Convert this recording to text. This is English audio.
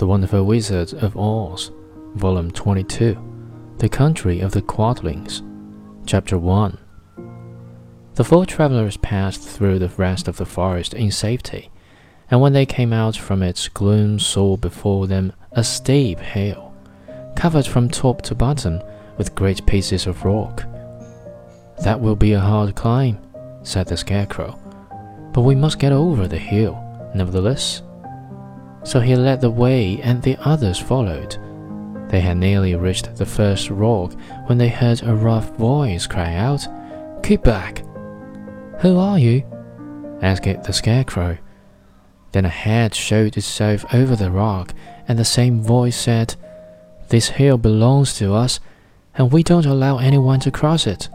The Wonderful Wizard of Oz, Volume 22, The Country of the Quadlings, Chapter 1. The four travelers passed through the rest of the forest in safety, and when they came out from its gloom saw before them a steep hill, covered from top to bottom with great pieces of rock. That will be a hard climb, said the Scarecrow, but we must get over the hill, nevertheless. So he led the way, and the others followed. They had nearly reached the first rock when they heard a rough voice cry out, Keep back! Who are you? asked the Scarecrow. Then a head showed itself over the rock, and the same voice said, This hill belongs to us, and we don't allow anyone to cross it.